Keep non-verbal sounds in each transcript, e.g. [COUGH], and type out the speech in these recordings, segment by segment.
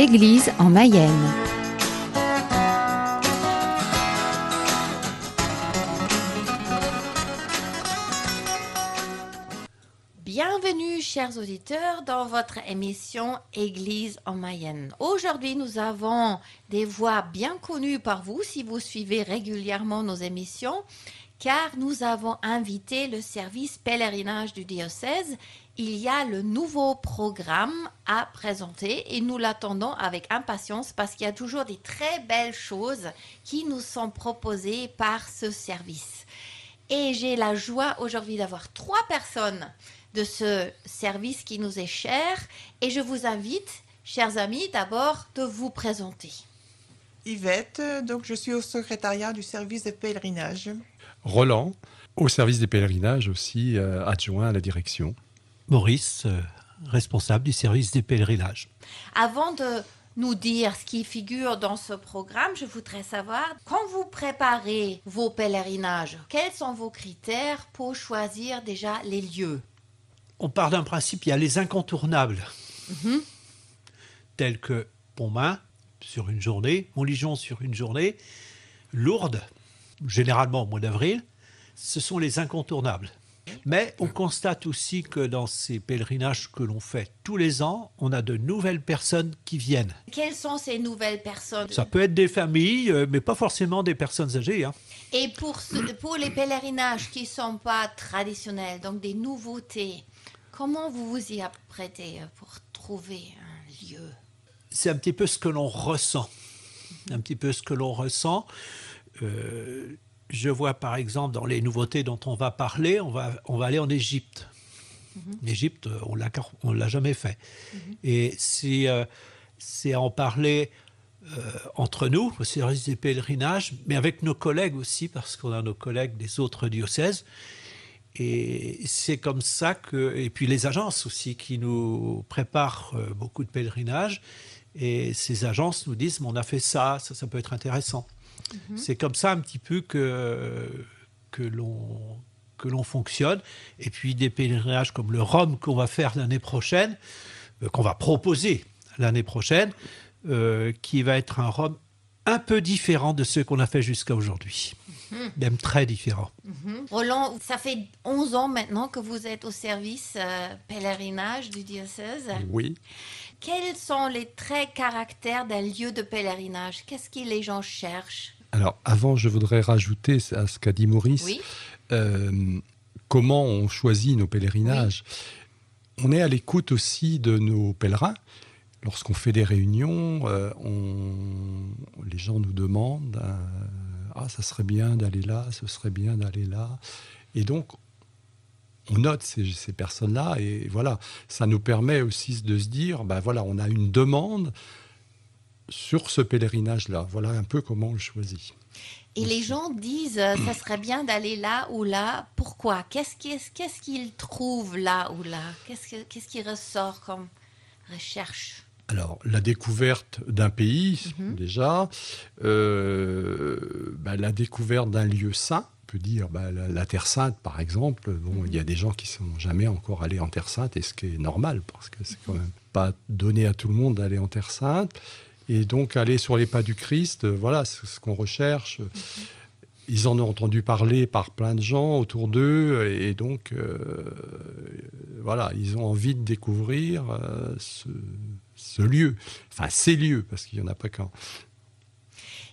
Église en Mayenne. Bienvenue, chers auditeurs, dans votre émission Église en Mayenne. Aujourd'hui, nous avons des voix bien connues par vous si vous suivez régulièrement nos émissions, car nous avons invité le service pèlerinage du diocèse. Il y a le nouveau programme à présenter et nous l'attendons avec impatience parce qu'il y a toujours des très belles choses qui nous sont proposées par ce service. Et j'ai la joie aujourd'hui d'avoir trois personnes de ce service qui nous est cher. Et je vous invite, chers amis, d'abord de vous présenter. Yvette, donc je suis au secrétariat du service de pèlerinage. Roland, au service des pèlerinages aussi, euh, adjoint à la direction. Maurice, euh, responsable du service des pèlerinages. Avant de nous dire ce qui figure dans ce programme, je voudrais savoir, quand vous préparez vos pèlerinages, quels sont vos critères pour choisir déjà les lieux? On part d'un principe, il y a les incontournables, tels que Pontmain sur une journée, Montligeon sur une journée, Lourdes, généralement au mois d'avril, ce sont les incontournables. Mais on constate aussi que dans ces pèlerinages que l'on fait tous les ans, on a de nouvelles personnes qui viennent. Quelles sont ces nouvelles personnes? Ça peut être des familles, euh, mais pas forcément des personnes âgées. hein. Et pour, ce- pour les pèlerinages qui ne sont pas traditionnels, donc des nouveautés, comment vous vous y apprêtez pour trouver un lieu? C'est un petit peu ce que l'on ressent. Un petit peu ce que l'on ressent. Euh, je vois par exemple dans les nouveautés dont on va parler, on va, on va aller en Égypte. L'Égypte, euh, on l'a car- on l'a jamais fait. Et c'est euh, c'est en parler euh, entre nous, au service des pèlerinages, mais avec nos collègues aussi, parce qu'on a nos collègues des autres diocèses. Et c'est comme ça que. Et puis les agences aussi qui nous préparent euh, beaucoup de pèlerinages. Et ces agences nous disent Mais on a fait ça, ça, ça peut être intéressant. C'est comme ça un petit peu que, que l'on que l'on fonctionne. Et puis des pèlerinages comme le Rhum qu'on va faire l'année prochaine, euh, qu'on va proposer l'année prochaine, euh, qui va être un Rhum un peu différent de ceux qu'on a fait jusqu'à aujourd'hui. Même très différent. Roland, ça fait 11 ans maintenant que vous êtes au service euh, pèlerinage du diocèse. Oui. Quels sont les traits caractères d'un lieu de pèlerinage? Qu'est-ce que les gens cherchent? Alors, avant, je voudrais rajouter à ce qu'a dit Maurice, Oui. euh, comment on choisit nos pèlerinages. On est à l'écoute aussi de nos pèlerins. Lorsqu'on fait des réunions, euh, on- les gens nous demandent euh, Ah, ça serait bien d'aller là, ce serait bien d'aller là. Et donc, on note ces, ces personnes-là et voilà, ça nous permet aussi de se dire ben voilà, on a une demande sur ce pèlerinage-là. Voilà un peu comment on le choisit. Et les gens disent euh, ça serait bien d'aller là ou là. Pourquoi? Qu'est-ce qu'ils qu'ils trouvent là ou là? Qu'est-ce que- qu'est-ce qui ressort comme recherche? Alors, la découverte d'un pays, déjà, euh, bah, la découverte d'un lieu saint, on peut dire bah, la, la Terre Sainte, par exemple. Bon, il y a des gens qui ne sont jamais encore allés en Terre Sainte, et ce qui est normal, parce que c'est quand même pas donné à tout le monde d'aller en Terre Sainte. Et donc, aller sur les pas du Christ, euh, voilà, c'est ce qu'on recherche. Ils en ont entendu parler par plein de gens autour d'eux, et donc, euh, voilà, ils ont envie de découvrir euh, ce, ce lieu, enfin ces lieux, parce qu'il n'y en a pas qu'un.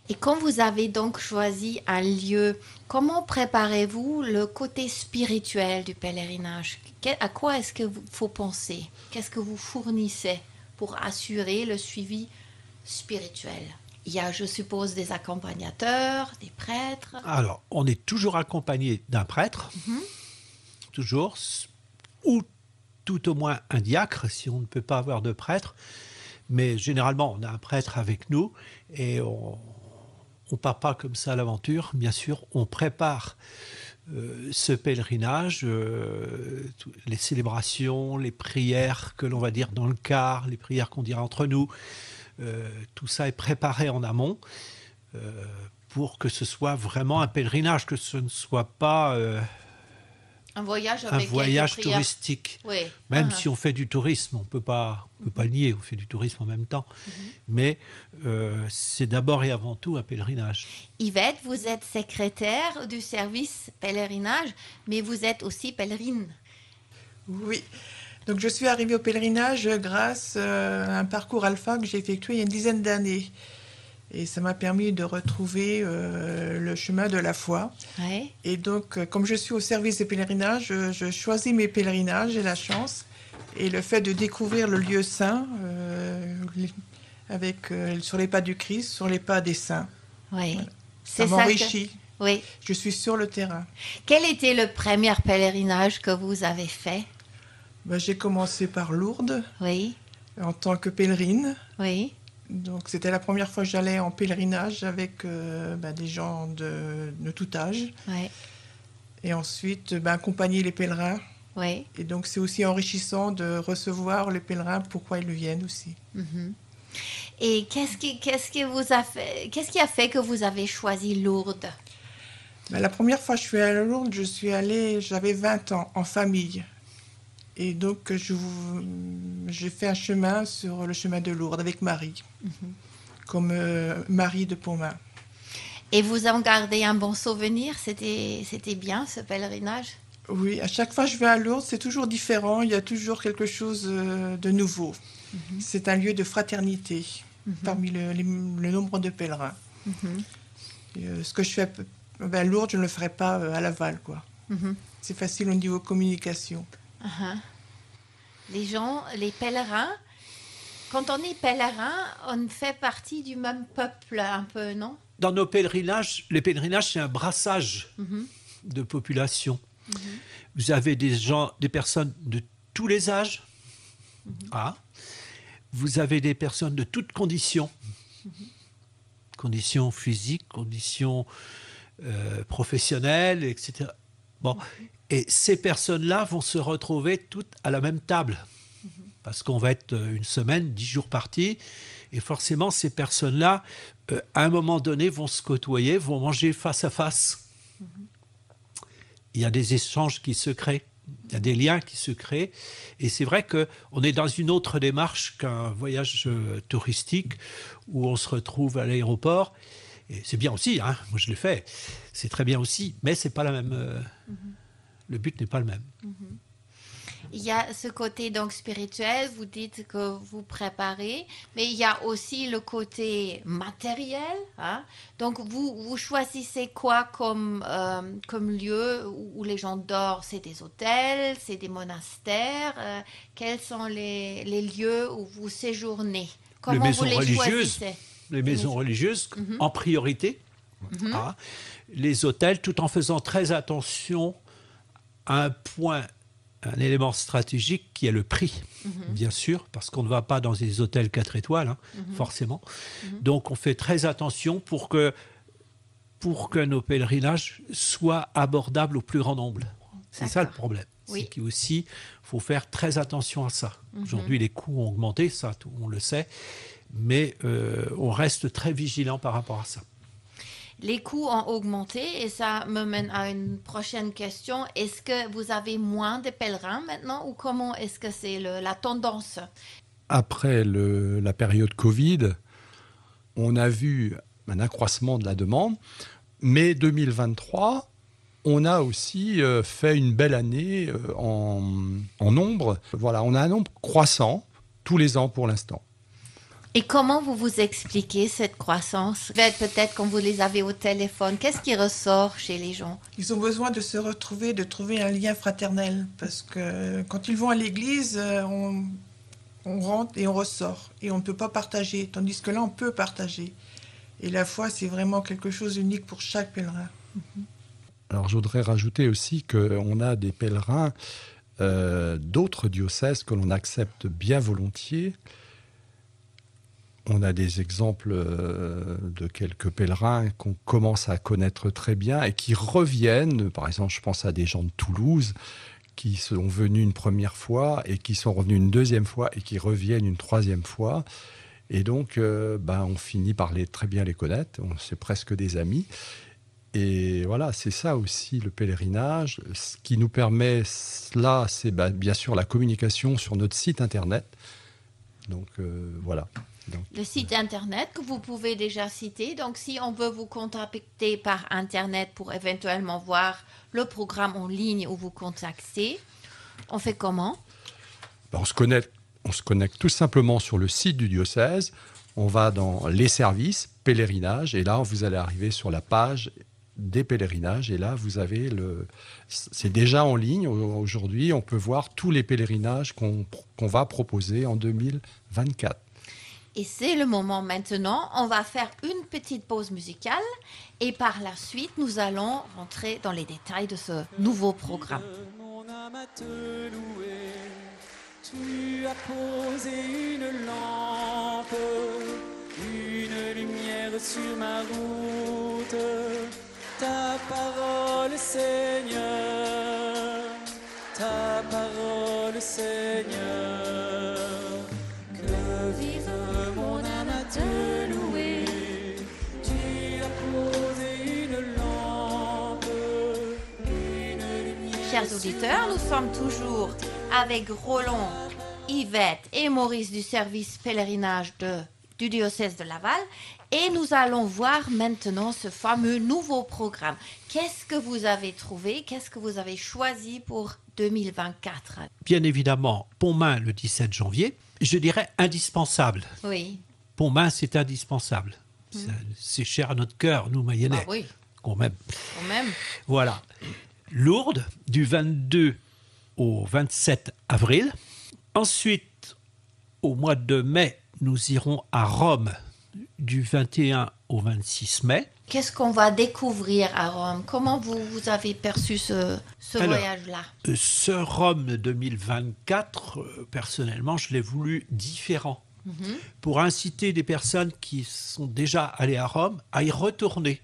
Et quand vous avez donc choisi un lieu, comment préparez-vous le côté spirituel du pèlerinage? Que- À quoi est-ce qu'il faut penser? Qu'est-ce que vous fournissez pour assurer le suivi spirituel? Il y a, je suppose, des accompagnateurs, des prêtres. Alors, on est toujours accompagné d'un prêtre, toujours, s- ou tout au moins un diacre, si on ne peut pas avoir de prêtre. Mais généralement, on a un prêtre avec nous et on ne part pas comme ça à l'aventure. Bien sûr, on prépare euh, ce pèlerinage, euh, les célébrations, les prières que l'on va dire dans le car, les prières qu'on dira entre nous. Euh, tout ça est préparé en amont pour que ce soit vraiment un pèlerinage, que ce ne soit pas Un voyage un touristique. Oui. Même Ah. si on fait du tourisme, on peut pas, on peut pas nier, on fait du tourisme en même temps. Mhm. Mais euh, c'est d'abord et avant tout un pèlerinage. Yvette, vous êtes secrétaire du service pèlerinage, mais vous êtes aussi pèlerine. Oui. Donc je suis arrivée au pèlerinage grâce euh, à un parcours alpha que j'ai effectué il y a une dizaine d'années. Et ça m'a permis de retrouver euh, le chemin de la foi. Et donc, euh, comme je suis au service des pèlerinages, je, je choisis mes pèlerinages, j'ai la chance. Et le fait de découvrir le lieu saint euh, avec, euh, sur les pas du Christ, sur les pas des saints, Oui. ça que- m'enrichit. Oui. Je suis sur le terrain. Quel était le premier pèlerinage que vous avez fait? Ben, j'ai commencé par Lourdes Oui. en tant que pèlerine. Oui. Donc c'était la première fois que j'allais en pèlerinage avec euh, ben, des gens de, de tout âge. Et ensuite, ben, accompagner les pèlerins. Et donc c'est aussi enrichissant de recevoir les pèlerins, pourquoi ils viennent aussi. Mhm. Et qu'est-ce qui, qu'est-ce qui vous a fait, qu'est-ce qui a fait que vous avez choisi Lourdes? Ben, la première fois que je suis allée à Lourdes, je suis allée, j'avais 20 ans, en famille. Et donc je vous- j'ai fait un chemin sur le chemin de Lourdes avec Marie, comme euh, Marie de Pontmain. Et vous en gardez un bon souvenir? C'était, c'était bien ce pèlerinage? Oui, à chaque fois que je vais à Lourdes, c'est toujours différent. Il y a toujours quelque chose euh, de nouveau. C'est un lieu de fraternité parmi le, les- le nombre de pèlerins. Mhm. Et, euh, ce que je fais ben, à Lourdes, je ne le ferai pas à Laval. quoi. Mhm. C'est facile au niveau communication. Uh-huh. Les gens, les pèlerins, quand on est pèlerin, on fait partie du même peuple un peu, non? Dans nos pèlerinages, les pèlerinages, c'est un brassage Mhm. de population. Vous avez des gens, des personnes de tous les âges. Ah. Vous avez des personnes de toutes conditions. Conditions physiques, conditions euh, professionnelles, etc. Bon. Et ces personnes-là vont se retrouver toutes à la même table. Parce qu'on va être euh, une semaine, dix jours partis. Et forcément, ces personnes-là, euh, à un moment donné, vont se côtoyer, vont manger face à face. Il y a des échanges qui se créent, il y a des liens qui se créent. Et c'est vrai qu'on est dans une autre démarche qu'un voyage euh, touristique où on se retrouve à l'aéroport. Et c'est bien aussi, hein, moi je l'ai fait, c'est très bien aussi, mais c'est pas la même. euh, Le but n'est pas le même. Il y a ce côté donc spirituel, vous dites que vous préparez, mais il y a aussi le côté matériel. hein. Donc vous, vous choisissez quoi comme, euh, comme lieu où, où les gens dorment? C'est des hôtels, c'est des monastères euh, Quels sont les, les lieux où vous séjournez? Comment maisons vous les religieuses. choisissez? Les maisons religieuses en priorité, Ah, les hôtels, tout en faisant très attention un point, un élément stratégique qui est le prix, bien sûr, parce qu'on ne va pas dans des hôtels 4 étoiles, hein, forcément. Donc on fait très attention pour que, pour que nos pèlerinages soient abordables au plus grand nombre. C'est ça le problème. Oui. C'est qu'aussi, il faut faire très attention à ça. Aujourd'hui, les coûts ont augmenté, ça, tout- on le sait, mais euh, on reste très vigilant par rapport à ça. Les coûts ont augmenté et ça me mène à une prochaine question. Est-ce que vous avez moins de pèlerins maintenant ou comment est-ce que c'est la tendance? Après la période Covid, on a vu un accroissement de la demande, mais 2023, on a aussi euh, fait une belle année euh, en, en nombre. Voilà, on a un nombre croissant tous les ans pour l'instant. Et comment vous vous expliquez cette croissance? Peut-être peut-être quand vous les avez au téléphone, qu'est-ce qui ressort chez les gens? Ils ont besoin de se retrouver, de trouver un lien fraternel. Parce que quand ils vont à l'église, euh, on, on rentre et on ressort. Et on ne peut pas partager. Tandis que là, on peut partager. Et la foi, c'est vraiment quelque chose d'unique pour chaque pèlerin. Alors je voudrais rajouter aussi qu'on a des pèlerins euh, d'autres diocèses que l'on accepte bien volontiers. On a des exemples euh, de quelques pèlerins qu'on commence à connaître très bien et qui reviennent. Par exemple, je pense à des gens de Toulouse qui sont venus une première fois et qui sont revenus une deuxième fois et qui reviennent une troisième fois. Et donc, euh, ben, on finit par les, très bien les connaître. On- C'est presque des amis. Et voilà, c'est ça aussi le pèlerinage. Ce qui nous permet, là, c'est bah, bien sûr la communication sur notre site internet. Donc euh, voilà. Donc, Le site internet que vous pouvez déjà citer. Donc, si on veut vous contacter par internet pour éventuellement voir le programme en ligne ou vous contacter, on fait comment? Bah, on, se connecte, on se connecte tout simplement sur le site du diocèse. On va dans les services, pèlerinage, et là, vous allez arriver sur la page des pèlerinages. Et là, vous avez le. C'est déjà en ligne aujourd'hui. On peut voir tous les pèlerinages qu'on qu'on va proposer en 2024. Et c'est le moment maintenant. On va faire une petite pause musicale et par la suite, nous allons rentrer dans les détails de ce nouveau programme. Mon âme à te louer, tu as posé une lampe, une lumière sur ma route, ta parole Seigneur, ta parole Seigneur. Chers auditeurs, nous sommes toujours avec Roland, Yvette et Maurice du service pèlerinage de, du diocèse de Laval et nous allons voir maintenant ce fameux nouveau programme. Qu'est-ce que vous avez trouvé? Qu'est-ce que vous avez choisi pour 2024 Bien évidemment, Pontmain le 17 janvier, je dirais indispensable. Oui. Pontmain, c'est indispensable. Ça- C'est cher à notre cœur, nous, Mayennais, Ah oui, quand même. quand même. Voilà. Lourdes, du 22 au 27 avril. Ensuite, au mois de mai, nous irons à Rome, du 21 au 26 mai. Qu'est-ce qu'on va découvrir à Rome? Comment vous, vous avez perçu ce, ce voyage-là? Euh, Ce Rome 2024, euh, personnellement, je l'ai voulu différent. Pour inciter des personnes qui sont déjà allées à Rome à y retourner.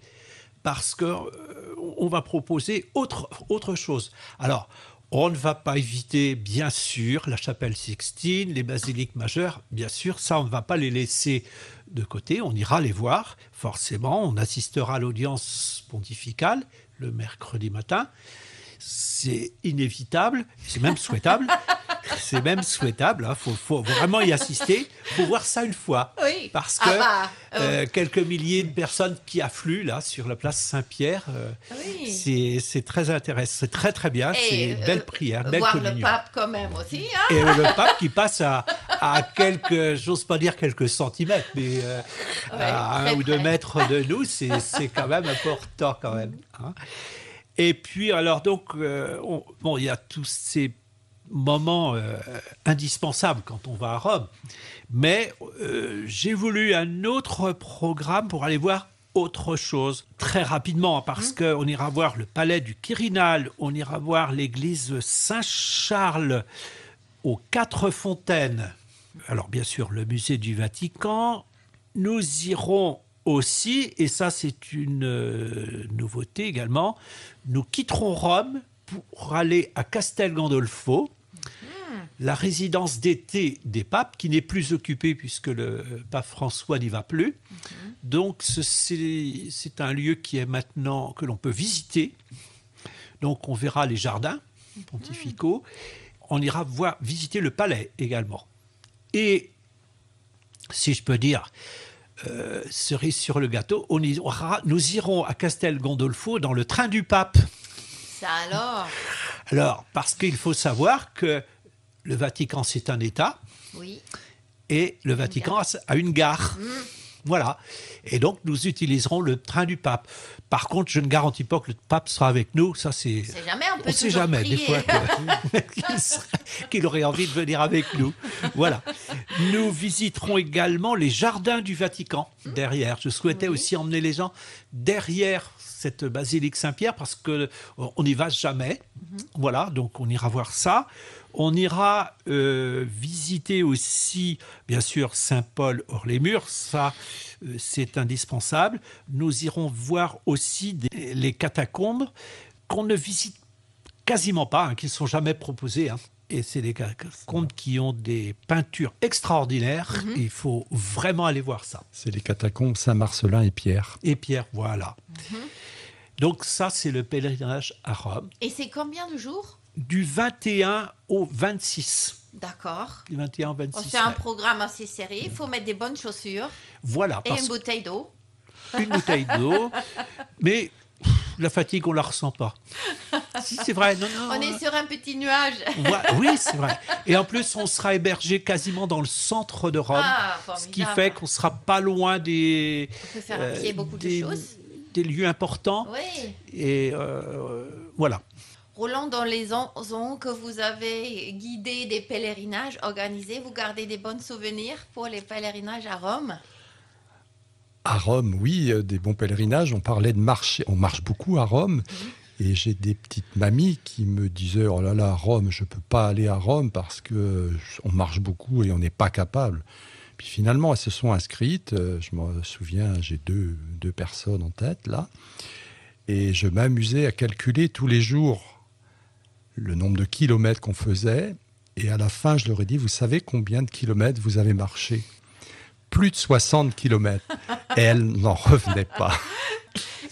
Parce que euh, on va proposer autre, autre chose. Alors, on ne va pas éviter, bien sûr, la chapelle Sixtine, les basiliques majeures, bien sûr, ça, on ne va pas les laisser de côté, on ira les voir, forcément, on assistera à l'audience pontificale le mercredi matin. C'est inévitable, c'est même souhaitable. [LAUGHS] c'est même souhaitable, il faut, faut vraiment y assister. Faut voir ça une fois. Oui. Parce que Ah bah, euh, euh, quelques milliers de personnes qui affluent là sur la place Saint-Pierre, euh, Oui. c'est- très intéressant, c'est très très bien, c'est une belle euh, prière, belle voir communion. le pape quand même aussi. hein Et le pape qui passe à, à quelques, j'ose pas dire quelques centimètres, mais euh, à un ou deux mètres de [LAUGHS] nous, c'est c'est quand même important quand même. hein. Et puis alors donc, euh, on- bon, il y a tous ces moments euh, indispensables quand on va à Rome, mais euh, j'ai voulu un autre programme pour aller voir autre chose très rapidement parce qu'on ira voir le palais du Quirinal, on ira voir l'église Saint-Charles aux Quatre Fontaines. Alors bien sûr le musée du Vatican. Nous irons aussi, et ça c'est une euh, nouveauté également, nous quitterons Rome pour aller à Castel Gandolfo, la résidence d'été des papes, qui n'est plus occupée puisque le pape François n'y va plus. Donc ce- c'est un lieu qui est maintenant que l'on peut visiter. Donc on verra les jardins pontificaux. On ira voir visiter le palais également. Et si je peux dire, euh, cerise sur le gâteau, on nous irons à Castel Gandolfo dans le train du pape. Ça alors? Alors, parce qu'il faut savoir que le Vatican, c'est un État, Oui. et le Vatican a, a une gare. Voilà. Et donc, nous utiliserons le train du pape. Par contre, je ne garantis pas que le pape sera avec nous. Ça, c'est. Jamais, on peut On ne sait jamais, des fois, [LAUGHS] qu'il aurait envie de venir avec nous. Voilà. Nous visiterons également les jardins du Vatican derrière. Je souhaitais aussi emmener les gens derrière cette basilique Saint-Pierre parce que on n'y va jamais. Voilà, donc on ira voir ça. On ira euh, visiter aussi, bien sûr, Saint-Paul hors les murs. Ça, euh, c'est indispensable. Nous irons voir aussi des- les catacombes qu'on ne visite quasiment pas, hein, qui ne sont jamais proposées. hein. Et c'est des catacombes qui ont des peintures extraordinaires. Il faut vraiment aller voir ça. C'est les catacombes Saint-Marcelin et Pierre. Et Pierre, voilà. Donc ça, c'est le pèlerinage à Rome, Et c'est combien de jours? Du 21 au 26. D'accord. Du 21 au On 26. fait un programme assez serré. Il faut mettre des bonnes chaussures Voilà, et parce une bouteille d'eau. une bouteille d'eau. [LAUGHS] Mais la fatigue, on la ressent pas. Si, c'est vrai. Non, non. On est sur un petit nuage. Oui, c'est vrai. Et en plus, on sera hébergé quasiment dans le centre de Rome. Ah, ce qui fait qu'on sera pas loin des, On peut faire euh, beaucoup des, de choses. des lieux importants. Oui. Et euh, voilà. Roland, dans les ans que vous avez guidé des pèlerinages organisés, vous gardez des bons souvenirs pour les pèlerinages à Rome? À Rome, oui, euh, des bons pèlerinages. On parlait de marcher. On marche beaucoup à Rome. Et j'ai des petites mamies qui me disaient Oh là là, Rome, je ne peux pas aller à Rome parce que euh, on marche beaucoup et on n'est pas capable. Puis finalement, elles se sont inscrites. Euh, Je me souviens, j'ai deux, deux personnes en tête là. Et je m'amusais à calculer tous les jours le nombre de kilomètres qu'on faisait. Et à la fin, je leur ai dit Vous savez combien de kilomètres vous avez marché? Plus de 60 kilomètres. [LAUGHS] Et elles n'en revenaient pas.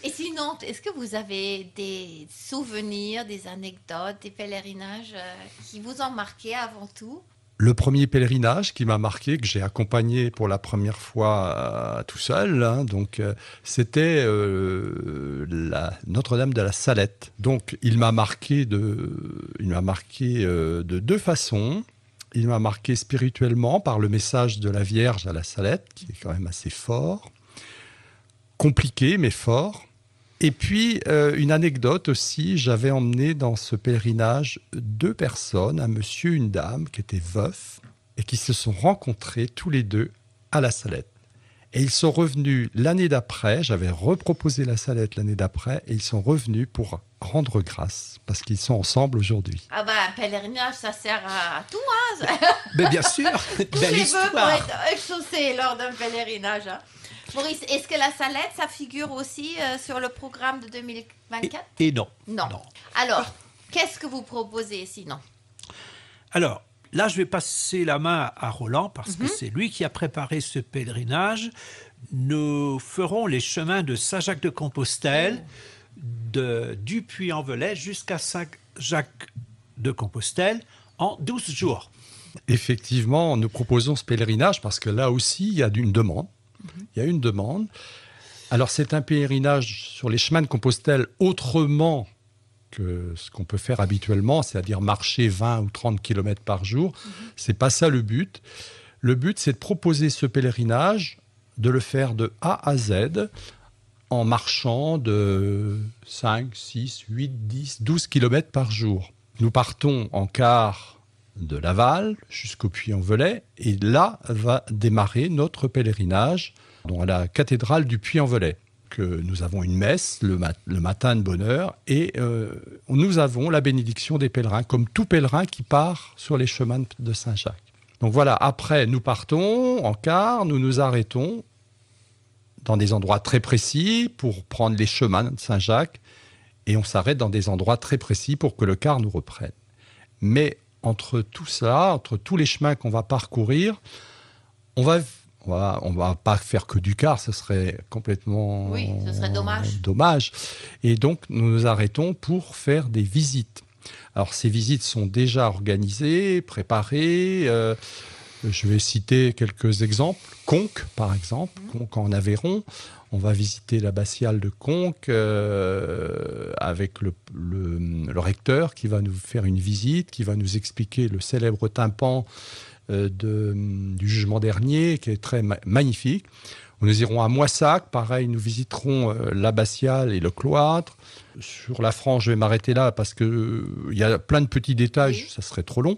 Et sinon, est-ce que vous avez des souvenirs, des anecdotes, des pèlerinages euh, qui vous ont marqué avant tout? Le premier pèlerinage qui m'a marqué, que j'ai accompagné pour la première fois euh, tout seul, hein, donc euh, c'était euh, Notre-Dame de la Salette. Donc il m'a marqué de, il m'a marqué de deux façons. Il m'a marqué spirituellement par le message de la Vierge à la Salette, qui est quand même assez fort, compliqué mais fort. Et puis, euh, une anecdote aussi, j'avais emmené dans ce pèlerinage deux personnes, un monsieur, une dame, qui étaient veufs et qui se sont rencontrés tous les deux à la Salette. Et ils sont revenus l'année d'après, j'avais reproposé la Salette l'année d'après, et ils sont revenus pour rendre grâce, parce qu'ils sont ensemble aujourd'hui. Ah bah, un pèlerinage, ça sert à, tout. Hein Mais bien sûr, [LAUGHS] Tous les vœux pour être exaucés lors d'un pèlerinage. hein. Maurice, est-ce que la salette, ça figure aussi euh, sur le programme de 2024 Et non. non. Alors, qu'est-ce que vous proposez sinon? Alors, là, je vais passer la main à Roland parce que c'est lui qui a préparé ce pèlerinage. Nous ferons les chemins de Saint-Jacques-de-Compostelle, de, du Puy-en-Velay jusqu'à Saint-Jacques-de-Compostelle en 12 jours. Effectivement, nous proposons ce pèlerinage parce que là aussi, il y a une demande. Il y a une demande. Alors, c'est un pèlerinage sur les chemins de Compostelle autrement que ce qu'on peut faire habituellement, c'est-à-dire marcher 20 ou 30 km par jour. C'est pas ça le but. Le but, c'est de proposer ce pèlerinage, de le faire de A à Z en marchant de 5, 6, 8, 10, 12 km par jour. Nous partons en car de Laval jusqu'au Puy-en-Velay et là va démarrer notre pèlerinage à la cathédrale du Puy-en-Velay que nous avons une messe le, mat- le matin de bonne heure et euh, nous avons la bénédiction des pèlerins comme tout pèlerin qui part sur les chemins de Saint-Jacques. Donc voilà, après nous partons en car, nous nous arrêtons dans des endroits très précis pour prendre les chemins de Saint-Jacques et on s'arrête dans des endroits très précis pour que le car nous reprenne. Mais entre tout ça, entre tous les chemins qu'on va parcourir, on va, on va, on va pas faire que du car, ce serait complètement Oui, ce serait dommage. dommage. Et donc nous nous arrêtons pour faire des visites. Alors ces visites sont déjà organisées, préparées. euh, je vais citer quelques exemples. Conques, par exemple, Conques en Aveyron. On va visiter l'abbatiale de Conques euh, avec le, le- le recteur qui va nous faire une visite, qui va nous expliquer le célèbre tympan euh, de- du jugement dernier, qui est très ma- magnifique. Nous irons à Moissac, pareil, nous visiterons euh, l'abbatiale et le cloître. Sur la France, je vais m'arrêter là parce que euh, il y a plein de petits détails, ça serait trop long.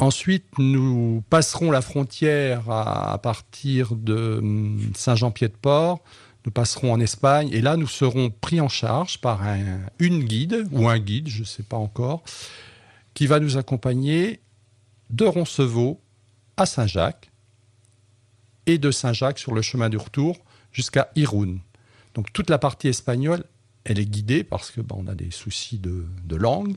Ensuite, nous passerons la frontière à, partir de hum, Saint-Jean-Pied-de-Port. Nous passerons en Espagne et là, nous serons pris en charge par un- une guide ou un guide, je ne sais pas encore, qui va nous accompagner de Roncevaux à Saint-Jacques et de Saint-Jacques sur le chemin du retour jusqu'à Irún. Donc toute la partie espagnole, elle est guidée parce que bah, on a des soucis de, de langue.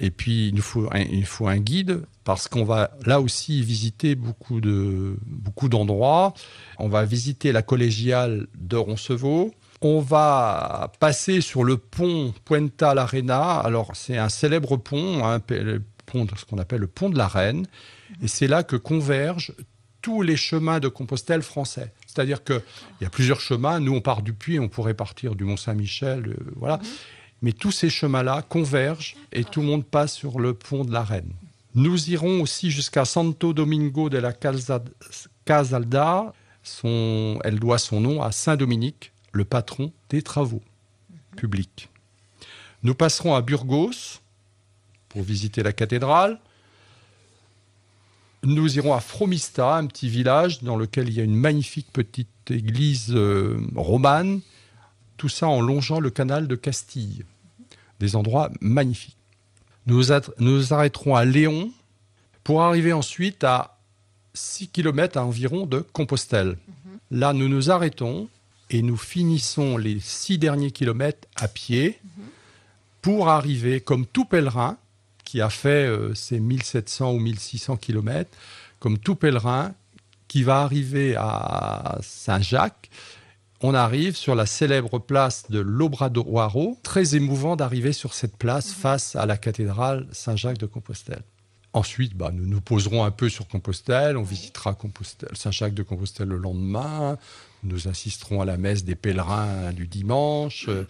Et puis il nous faut un, il faut un guide parce qu'on va là aussi visiter beaucoup de beaucoup d'endroits. On va visiter la collégiale de Roncevaux. on va passer sur le pont Puenta la Reina. Alors, c'est un célèbre pont, hein, ce qu'on appelle le pont de la Reine. Et c'est là que convergent tous les chemins de Compostelle français. C'est-à-dire qu'il y a plusieurs chemins. Nous, on part du Puy, on pourrait partir du Mont-Saint-Michel, euh, voilà. Mhm. Mais tous ces chemins-là convergent et tout le monde passe sur le pont de la Reine. Nous irons aussi jusqu'à Santo Domingo de la Casalda. Elle doit son nom à Saint Dominique, le patron des travaux publics. Nous passerons à Burgos pour visiter la cathédrale. Nous irons à Fromista, un petit village dans lequel il y a une magnifique petite église euh, romane. Tout ça en longeant le canal de Castille. Des endroits magnifiques. Nous nous arrêterons à Léon pour arriver ensuite à 6 km à environ de Compostelle. Là, nous nous arrêtons et nous finissons les 6 derniers kilomètres à pied pour arriver, comme tout pèlerin qui a fait euh, ses 1700 ou 1600 kilomètres, comme tout pèlerin qui va arriver à Saint-Jacques, on arrive sur la célèbre place de l'Obradoiro. Très émouvant d'arriver sur cette place face à la cathédrale Saint-Jacques de Compostelle. Ensuite, bah, nous nous poserons un peu sur Compostelle, on visitera Compostelle, Saint-Jacques de Compostelle le lendemain, nous assisterons à la messe des pèlerins du dimanche. euh,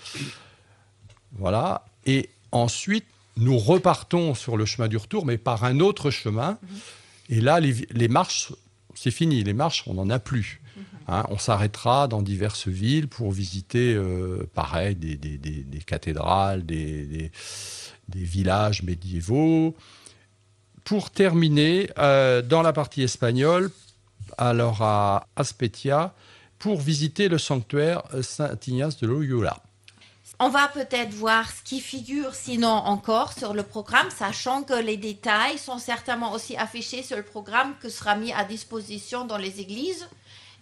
Voilà. Et ensuite, nous repartons sur le chemin du retour, mais par un autre chemin. Et là, les, les marches, c'est fini. Les marches, on n'en a plus. Hein, on s'arrêtera dans diverses villes pour visiter, euh, pareil, des, des- des- cathédrales, des villages médiévaux. Pour terminer, euh, dans la partie espagnole, alors à Aspetia, pour visiter le sanctuaire Saint-Ignace de Loyola. On va peut-être voir ce qui figure sinon encore sur le programme, sachant que les détails sont certainement aussi affichés sur le programme que sera mis à disposition dans les églises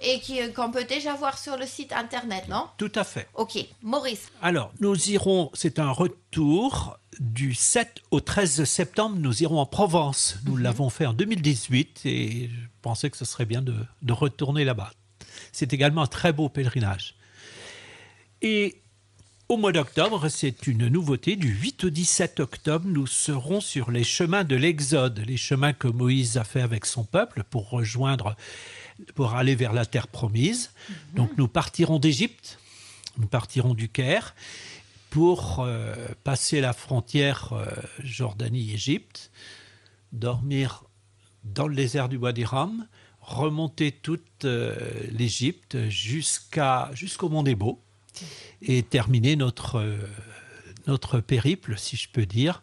et qui- qu'on peut déjà voir sur le site internet, non? Tout à fait. Ok, Maurice. Alors, nous irons, c'est un retour du 7 au 13 septembre, nous irons en Provence. Nous l'avons fait en 2018 et je pensais que ce serait bien de, de retourner là-bas. C'est également un très beau pèlerinage. Et au mois d'octobre, c'est une nouveauté. Du 8 au 17 octobre, nous serons sur les chemins de l'Exode, les chemins que Moïse a fait avec son peuple pour rejoindre, pour aller vers la terre promise. Donc nous partirons d'Égypte, nous partirons du Caire pour euh, passer la frontière euh, Jordanie-Égypte, dormir dans le désert du Wadi Ram, remonter toute euh, l'Égypte jusqu'à jusqu'au Mont Nebo et terminer notre notre périple, si je peux dire,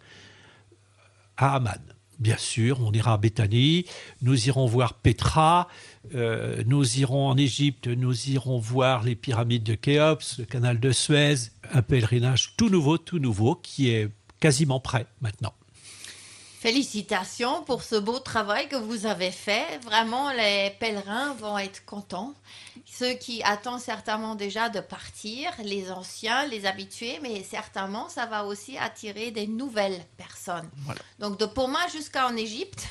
à Amman. Bien sûr, on ira à Béthanie, nous irons voir Petra, euh, nous irons en Égypte, nous irons voir les pyramides de Khéops, le canal de Suez, un pèlerinage tout nouveau, tout nouveau, qui est quasiment prêt maintenant. Félicitations pour ce beau travail que vous avez fait. Vraiment, les pèlerins vont être contents. Ceux qui attendent certainement déjà de partir, les anciens, les habitués, mais certainement, ça va aussi attirer des nouvelles personnes. Voilà. Donc, de Poma jusqu'en Égypte,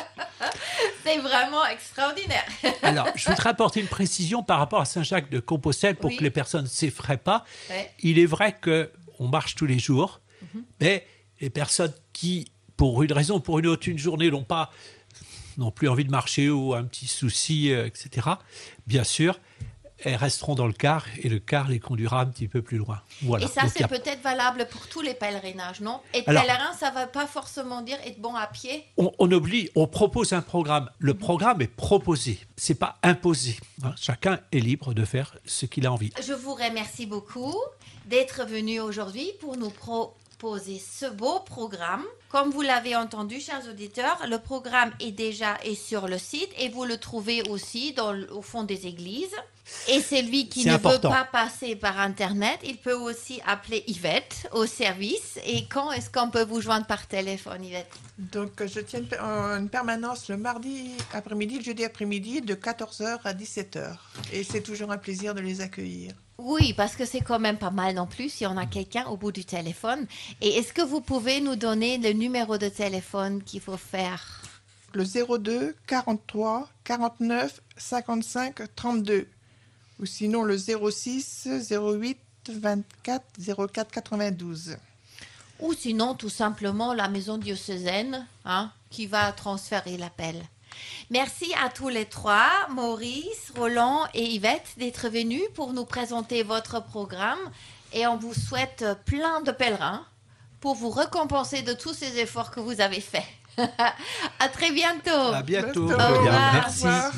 [LAUGHS] c'est vraiment extraordinaire. Alors, je voudrais apporter une précision par rapport à Saint-Jacques de Compostelle pour Oui. que les personnes ne s'effraient pas. Ouais. Il est vrai que on marche tous les jours, mais les personnes qui, pour une raison ou pour une autre, une journée n'ont pas n'ont plus envie de marcher ou un petit souci, euh, etc. Bien sûr, elles resteront dans le car et le car les conduira un petit peu plus loin. Voilà. Et ça, c'est a- peut-être valable pour tous les pèlerinages, non? Alors- pèlerin, ça ne va pas forcément dire être bon à pied? on, on oublie, on propose un programme. Le programme est proposé, c'est pas imposé. hein. Chacun est libre de faire ce qu'il a envie. Je vous remercie beaucoup d'être venu aujourd'hui pour nous ce beau programme. Comme vous l'avez entendu, chers auditeurs, le programme est déjà est sur le site et vous le trouvez aussi dans, au fond des églises. Et celui qui ne important. veut pas passer par Internet, il peut aussi appeler Yvette au service. Et quand est-ce qu'on peut vous joindre par téléphone, Yvette? Donc, je tiens une permanence le mardi après-midi, le jeudi après-midi, de 14h à 17h. Et c'est toujours un plaisir de les accueillir. Oui, parce que c'est quand même pas mal non plus si on a quelqu'un au bout du téléphone. Et est-ce que vous pouvez nous donner le numéro de téléphone qu'il faut faire? Le 02 43 49 55 32. Ou sinon le 06 08 24 04 92. Ou sinon, tout simplement, la maison diocésaine hein, qui va transférer l'appel. Merci à tous les trois, Maurice, Roland et Yvette, d'être venus pour nous présenter votre programme. Et on vous souhaite plein de pèlerins pour vous récompenser de tous ces efforts que vous avez faits. [LAUGHS] à très bientôt. À bientôt. Au revoir. Merci. Au revoir.